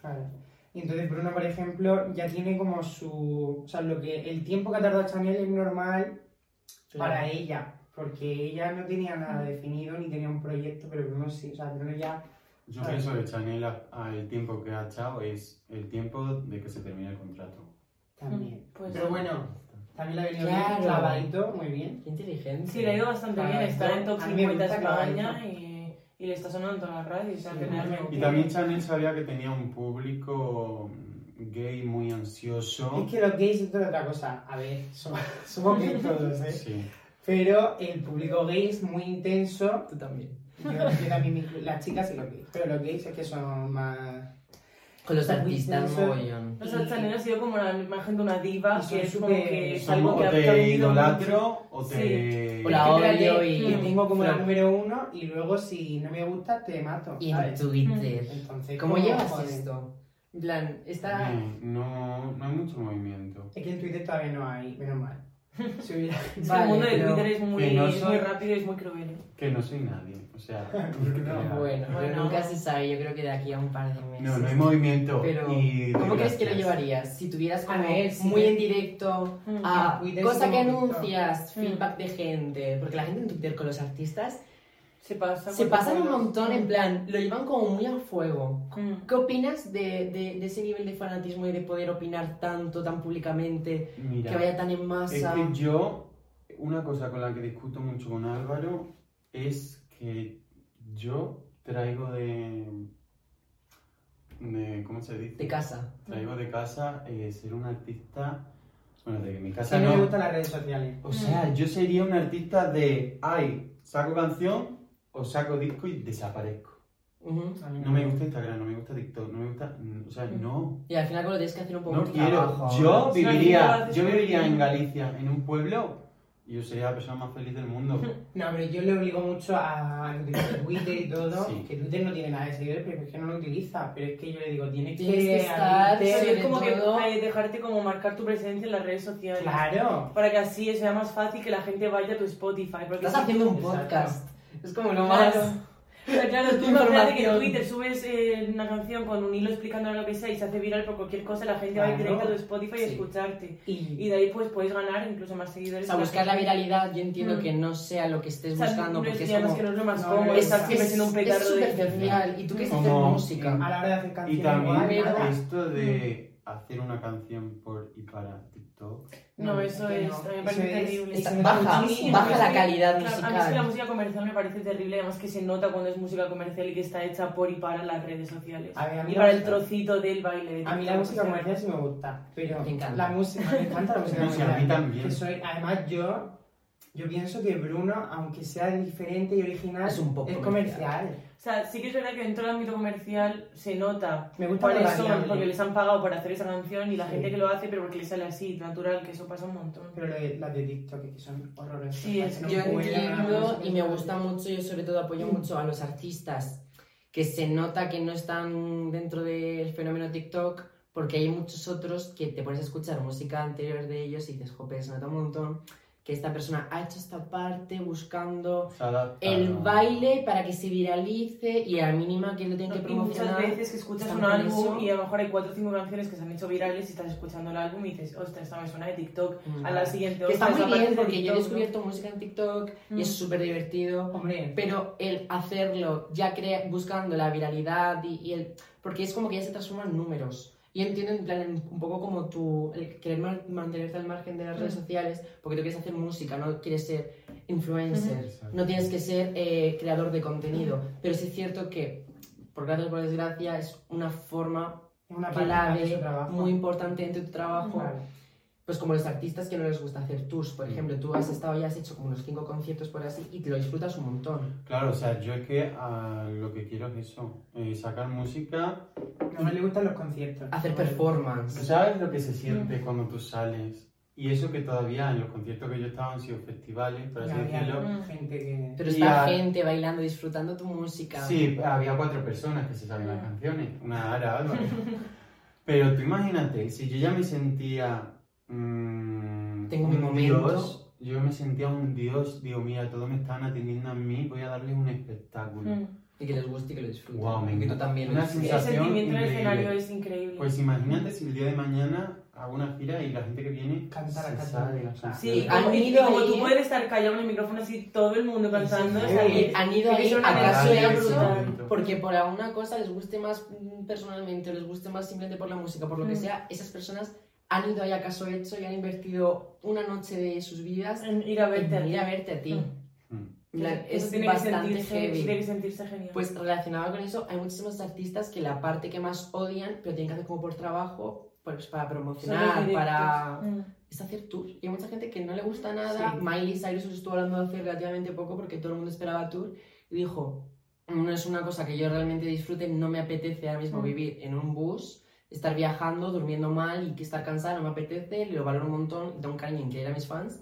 claro. Y entonces Bruno, por ejemplo, ya tiene como su... O sea, lo que el tiempo que ha tardado Chanel es normal para ella. Porque ella no tenía nada definido ni tenía un proyecto, pero Bruno sí. O sea, Bruno ya... Yo Claro. pienso que Chanel, a- a el tiempo que ha echado es el tiempo de que se termine el contrato. También. Pues- pero bueno, también le ha venido Claro. bien, clavadito, muy bien. Qué inteligente. Sí, le ha ido bastante Claro, bien, está yo- en Top a mí me 50 gusta España y, y le está sonando en todas las radios, o sea, Sí, que Y también Chanel sabía que tenía un público gay muy ansioso. Es que los gays es otra cosa. A ver, somos, somos gays todos, ¿eh? Sí. Pero el público gay es muy intenso. Tú también. Yo, yo también, las chicas y los gays. Pero los gays es que son más... Con los artistas, mogollón. O sea, Chanel ha sido como la imagen de una diva, que es como súper- que es algo que ha, te idolatro o te... Sí. O la odio y- Te tengo como la número uno y luego si no me gusta te mato. Y en. Twitter. Entonces, ¿Cómo llevas esto? En plan, está... No, no hay mucho movimiento. Es que en Twitter todavía no hay, menos mal. Si hubiera... Es que Vale, el mundo de Twitter es muy, que no es muy rápido y es muy cruel. Que no soy nadie, o sea... No, Bueno, Bueno. nunca se sabe, yo creo que de aquí a un par de meses. No, no hay movimiento. Pero, y ¿cómo crees que lo gracias. llevarías? Si tuvieras A como ver, sí muy en directo Mm. a cosa que TikTok. anuncias, Mm. feedback de gente, porque la gente en Twitter con los artistas Se pasa. se pasan un montón, en plan, lo llevan como muy a fuego. Mm. ¿Qué opinas de, de- de ese nivel de fanatismo y de poder opinar tanto, tan públicamente, Mira, que vaya tan en es masa? que yo, una cosa con la que discuto mucho con Álvaro es que yo traigo de... de ¿Cómo se dice? De casa. Traigo de casa eh, ser un artista... Bueno, de mi casa no me gustan las redes sociales. O sea, yo sería un artista de, ay, saco canción o saco disco y desaparezco. A mí No me gusta Instagram, no me gusta TikTok, no me gusta, mm, o sea, no. Y al final como lo tienes que hacer un poco No por quiero. trabajo. Yo viviría, yo viviría en Galicia, en un pueblo, y yo sería la persona más feliz del mundo. No, pero yo le obligo mucho a utilizar Twitter y todo, Sí. que Twitter no tiene nada de seguidores, pero es que no lo utiliza. Pero es que yo le digo, tienes, Tienes que estar abrirte- Pero sobre es como todo- que dejarte como marcar tu presencia en las redes sociales. Claro. Para que así sea más fácil que la gente vaya a tu Spotify. Porque Estás haciendo un Exacto. Es como lo más... Claro. O tú imagínate que en. Twitter subes eh, una canción con un hilo explicando lo que sea y se hace viral por cualquier cosa, la gente va a ir Claro. directo a tu Spotify Sí. a escucharte. Y, Y de ahí pues puedes ganar incluso más O seguidores. sea, buscar la viralidad, yo entiendo Mm. que no sea lo que estés O sea, buscando, porque es como... que no es lo más No, cómodo, estar es- siempre siendo un es petardo de... superficial. Y tú quieres hacer Como- música. a la hora de hacer Y canciones también igual, esto de hacer una canción por y para TikTok. No, No, eso es no. a mí me parece terrible. baja, muchísimo. baja la calidad claro, A mí es que la música comercial me parece terrible, además que se nota cuando es música comercial y que está hecha por y para las redes sociales. A ver, a mí y para el trocito del baile. de A mí la música comercial sí me gusta, pero Me encanta. la música, me encanta la música sí, a mí comercial. también. Soy, además yo, yo pienso que Bruno, aunque sea diferente y original, Es un poco comercial. O sea, sí que es verdad que dentro del ámbito comercial se nota Me gusta cuáles son, variable. porque les han pagado por hacer esa canción y la Sí. gente que lo hace, pero porque les sale así, natural, que eso pasa un montón. Pero las de TikTok es que son horrorosas. Sí, es- Yo entiendo y me gusta mucho, yo sobre todo apoyo mucho a los artistas que se nota que no están dentro del fenómeno TikTok porque hay muchos otros que te pones a escuchar música anterior de ellos y dices, jope, se nota un montón que esta persona ha hecho esta parte buscando el baile para que se viralice y a la mínima que lo tienen que y muchas promocionar. veces que escuchas un álbum eso. y a lo mejor hay cuatro o cinco canciones que se han hecho virales y estás escuchando el álbum y dices, ostras, esta me suena de TikTok. Mm. A la siguiente, Que está ostras, muy bien porque yo he descubierto música en TikTok y Mm. es súper divertido. Hombre, Pero el hacerlo ya crea, buscando la viralidad y, y el... Porque es como que ya se transforman en números. Y entiendo en plan un poco como el querer man- mantenerte al margen de las redes sociales porque tú quieres hacer música, no quieres ser influencer, Exacto. no tienes que ser eh, creador de contenido. Pero sí es cierto que, por gracias por desgracia, es una forma una trabajo. muy importante dentro de tu trabajo. Pues como los artistas que no les gusta hacer tours, por Mm. ejemplo, tú has estado y has hecho como unos cinco conciertos por así y te lo disfrutas un montón. Claro, o sea, yo es que ah, lo que quiero es eso, eh, sacar música. No me le gustan los conciertos. Hacer No me- ¿Tú performance. sabes lo que se siente cuando tú sales? Y eso que todavía en los conciertos que yo estaba han sido festivales, por así había decirlo. Mm. gente que... Pero está a- gente bailando, disfrutando tu música. Sí, había cuatro personas que se sabían las Mm. canciones, una Ara Álvarez. Pero tú imagínate, si yo ya me sentía mm, Tengo mi momento. dios, yo me sentía un dios, digo, mira, todos me están atendiendo a mí, voy a darles un espectáculo. Mm. Y que les guste y que lo disfruten. Guau, me que tú también Una disfrutes. El sensación sentimiento en el increíble. escenario es increíble. Pues imagínate si el día de mañana hago una gira y la gente que viene Canta la canción. Sí, Han ido como tú puedes estar callado en el micrófono así, todo el mundo cantando, han ido ahí a brutal. Porque por alguna cosa les guste más mm, personalmente o les guste más simplemente por la música, por lo que Mm. sea, esas personas han ido ahí a caso hecho y han invertido una noche de sus vidas en ir a verte en a ir a verte a ti. Mm. Mm. Eso Es tiene que bastante sentirse, heavy. tiene que sentirse genial. Pues relacionado con eso, hay muchísimos artistas que la parte que más odian, pero tienen que hacer como por trabajo, pues para promocionar, para... Mm. es hacer tour. Y hay mucha gente que no le gusta nada. Sí. Miley Cyrus os estuvo hablando hace relativamente poco porque todo el mundo esperaba tour y dijo, no es una cosa que yo realmente disfrute, no me apetece ahora mismo Mm. vivir en un bus, estar viajando, durmiendo mal y que estar cansada, no me apetece, lo valoro un montón, tengo un cariño increíble a mis fans,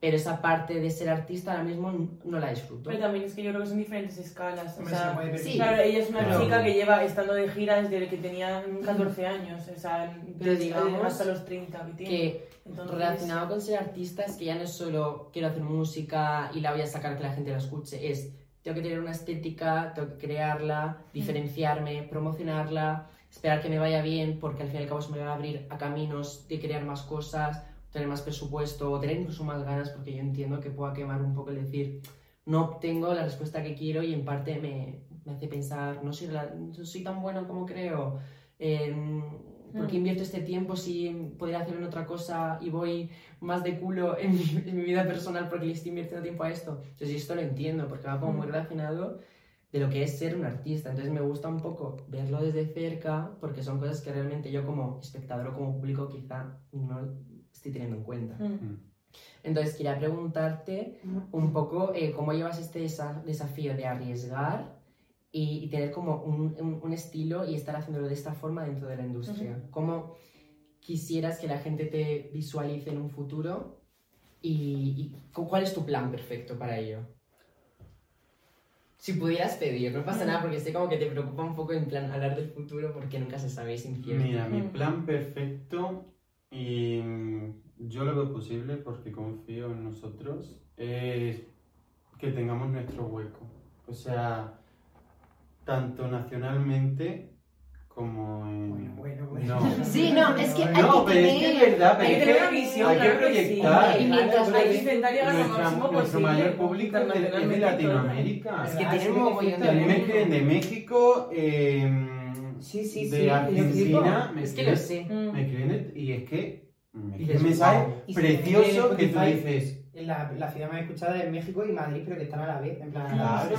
pero esa parte de ser artista ahora mismo no la disfruto. Pero también es que yo creo que son diferentes escalas. O se sea, sí, claro, ella es una Claro. chica que lleva estando de gira desde que tenía 14 años, o sea, Pero desde- digamos hasta los 30 que tiene. que Entonces, relacionado con ser artista es que ya no es solo quiero hacer música y la voy a sacar que la gente la escuche, es tengo que tener una estética, tengo que crearla, diferenciarme, promocionarla, esperar que me vaya bien porque al fin y al cabo eso me va a abrir a caminos de crear más cosas, tener más presupuesto o tener incluso más ganas porque yo entiendo que pueda quemar un poco el decir no obtengo la respuesta que quiero y en parte me, me hace pensar no soy, la- no soy tan bueno como creo. em, ¿Por qué Mm. invierto este tiempo si podría hacer en otra cosa y voy más de culo en mi, en mi vida personal porque le estoy invirtiendo tiempo a esto? Entonces yo esto lo entiendo porque va como muy Mm. relacionado de lo que es ser un artista. Entonces me gusta un poco verlo desde cerca porque son cosas que realmente yo como espectador o como público quizá no estoy teniendo en cuenta. Mm. Entonces quería preguntarte un poco eh, cómo llevas este desa- desafío de arriesgar y, y tener como un, un- un estilo y estar haciéndolo de esta forma dentro de la industria. ¿Cómo quisieras que la gente te visualice en un futuro y, y cu- cuál es tu plan perfecto para ello? Si pudieras pedir, no pasa nada porque sé como que te preocupa un poco en plan hablar del futuro porque nunca se sabe, es incierto. Mira, mi plan perfecto, y mm, yo lo veo posible porque confío en nosotros, es que tengamos nuestro hueco. O sea, tanto nacionalmente como en... Bueno, bueno, bueno. No. Sí, no, es que hay No, que pero es que tener- es verdad, pero Hay que es tener una visión, hay que que sí. proyectar. Y mientras Hay que intentar llegar a lo Nuestra- máximo nuestro posible. mayor público es de, es. Latinoamérica. Es que Ah, tiene sí, un mogollón de perfecto. A mí me escriben de México, eh, Sí, sí, de sí, Argentina, me Es que lo sé. Mm. me escriben de- y es que me Dices, escriben mensajes "Wow". Y se preciosos me que tú dices, La, la ciudad más escuchada es México y Madrid, pero que están a la vez. En plan, Claro.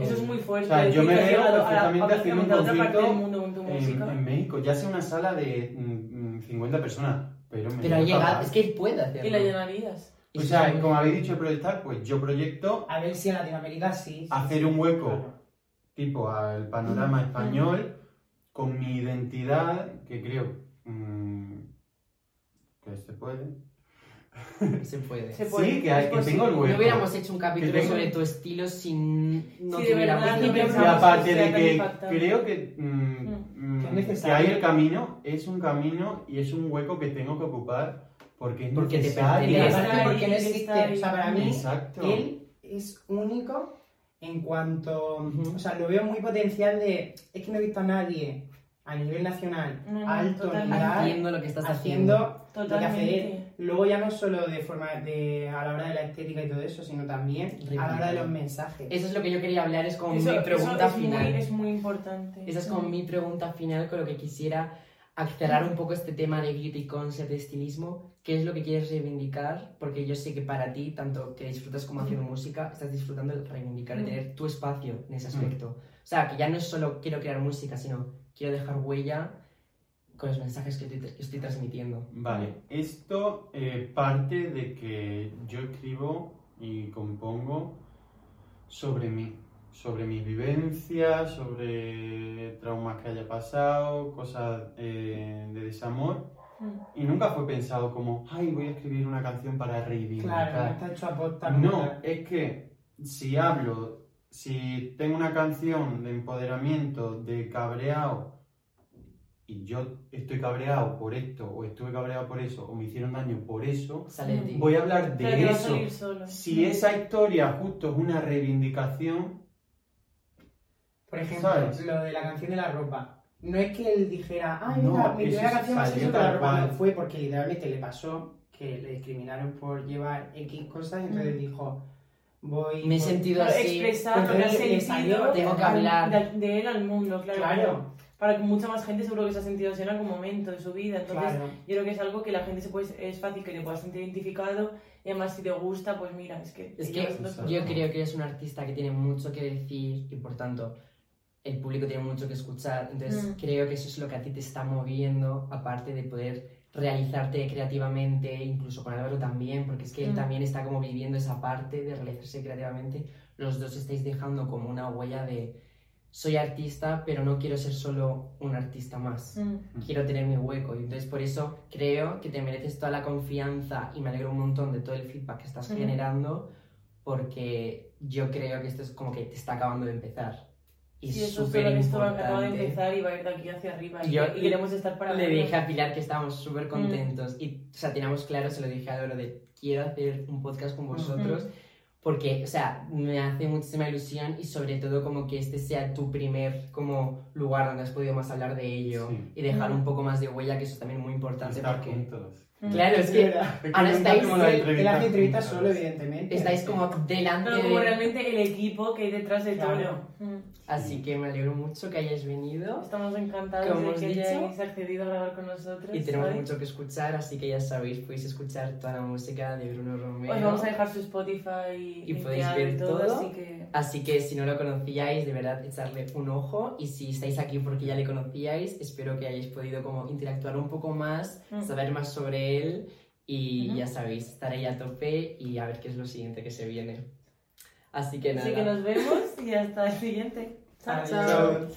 Eso es muy fuerte. O sea, yo me veo llegado a la- perfectamente haciendo un concierto en, en México, ya sea una sala de mm, mm, 50 personas, pero me Pero ha veo llegado, capaz. es que él puede hacerlo. Y la llenarías. O sea, como habéis dicho proyectar, pues yo proyecto A ver si en Latinoamérica sí. sí, hacer un hueco claro. tipo al panorama español con mi identidad que creo mm, que se puede. se puede. Se puede. Sí, que, hay- que tengo el hueco. No hubiéramos hecho un capítulo tengo- sobre tu estilo sin no Sí, tuviéramos verdad, no. Y aparte de que impactante. creo que, mm, mm, Que es que hay el camino, es un camino y es un hueco que tengo que ocupar porque es Porque te necesario. pertenece. Está porque no existe. O sea, para mí, Exacto. él es único en cuanto. O sea, lo veo muy potencial de. Es que no he visto a nadie a nivel nacional No, no, alto nivel haciendo lo que estás haciendo. haciendo lo que hace él. Totalmente. Luego ya no solo de forma de a la hora de la estética y todo eso, sino también a la hora de los mensajes. Eso es lo que yo quería hablar, es como Eso, mi eso pregunta es, final. muy, es muy importante. Esa es como mi pregunta final con lo que quisiera acelerar un poco este tema de beauty concept, de estilismo. ¿Qué es lo que quieres reivindicar? Porque yo sé que para ti, tanto que disfrutas como haciendo música, estás disfrutando de reivindicar y Mm. tener tu espacio en ese aspecto. O sea, que ya no es solo quiero crear música, sino quiero dejar huella con los mensajes que, estoy- que estoy transmitiendo. Vale, esto eh, parte de que yo escribo y compongo sobre mí, sobre mis vivencias, sobre traumas que haya pasado, cosas eh, de desamor. Mm. Y nunca fue pensado como, ay, voy a escribir una canción para reivindicar. Claro, no está hecho a No, es que si hablo, si tengo una canción de empoderamiento, de cabreado, y yo estoy cabreado por esto, o estuve cabreado por eso, o me hicieron daño por eso, voy a hablar de eso. Si esa historia justo es una reivindicación, Por ejemplo, ¿Sabes? lo de la canción de la ropa. No es que él dijera, ay, No, mira, mi primera canción va a ser la ropa. No, fue porque literalmente le pasó que le discriminaron por llevar X cosas y entonces Mm. dijo, voy... Me he sentido así. expresar Tengo que hablar. De, de él al mundo, claro. Claro, Para que mucha más gente seguro que se ha sentido así en algún momento de su vida. Entonces, claro. yo creo que es algo que la gente se puede, es fácil que te puedas sentir identificado y además si te gusta, pues mira, es que... Es que yo creo que eres un artista que tiene mucho que decir y por tanto el público tiene mucho que escuchar. Entonces Mm. creo que eso es lo que a ti te está moviendo, aparte de poder realizarte creativamente, incluso con Álvaro también, porque es que él Mm. también está como viviendo esa parte de realizarse creativamente. Los dos estáis dejando como una huella de soy artista, pero no quiero ser solo un artista más. Mm. Quiero tener mi hueco. Y entonces por eso creo que te mereces toda la confianza y me alegro un montón de todo el feedback que estás Ujú. generando porque yo creo que esto es como que te está acabando de empezar. Y Sí, es eso es súper esto acaba de importante. empezar y va a ir de aquí hacia arriba. Y, Yo y queremos estar para Le dije a Pilar que estábamos súper Mm. contentos y, o sea, teníamos claro, se lo dije a Doro de quiero hacer un podcast con vosotros porque, o sea, me hace muchísima ilusión y sobre todo como que este sea tu primer como lugar donde has podido más hablar de ello Sí. y dejar Mm. un poco más de huella, que eso es también muy importante Estar porque... juntos. Mm. Claro, es que ahora estáis- Él, hace entrevistas solo, evidentemente. estáis como delante Pero como de... realmente el equipo que hay detrás de Claro. todo. Mm. Así que me alegro mucho que hayáis venido Estamos encantados Como de que dicho. hayáis accedido a grabar con nosotros. y tenemos ¿vale? mucho que escuchar, así que ya sabéis, podéis escuchar toda la música de Bruno Romero. Os vamos a dejar su Spotify Y linkeado podéis ver y todo, todo. así que... Así que si no lo conocíais, de verdad echarle un ojo y si estáis aquí porque ya le conocíais, espero que hayáis podido como interactuar un poco más, Mm. saber más sobre él y ya sabéis, estar ahí a tope y a ver qué es lo siguiente que se viene. Así que nada. Así que nos vemos y hasta el siguiente. Chao, chao.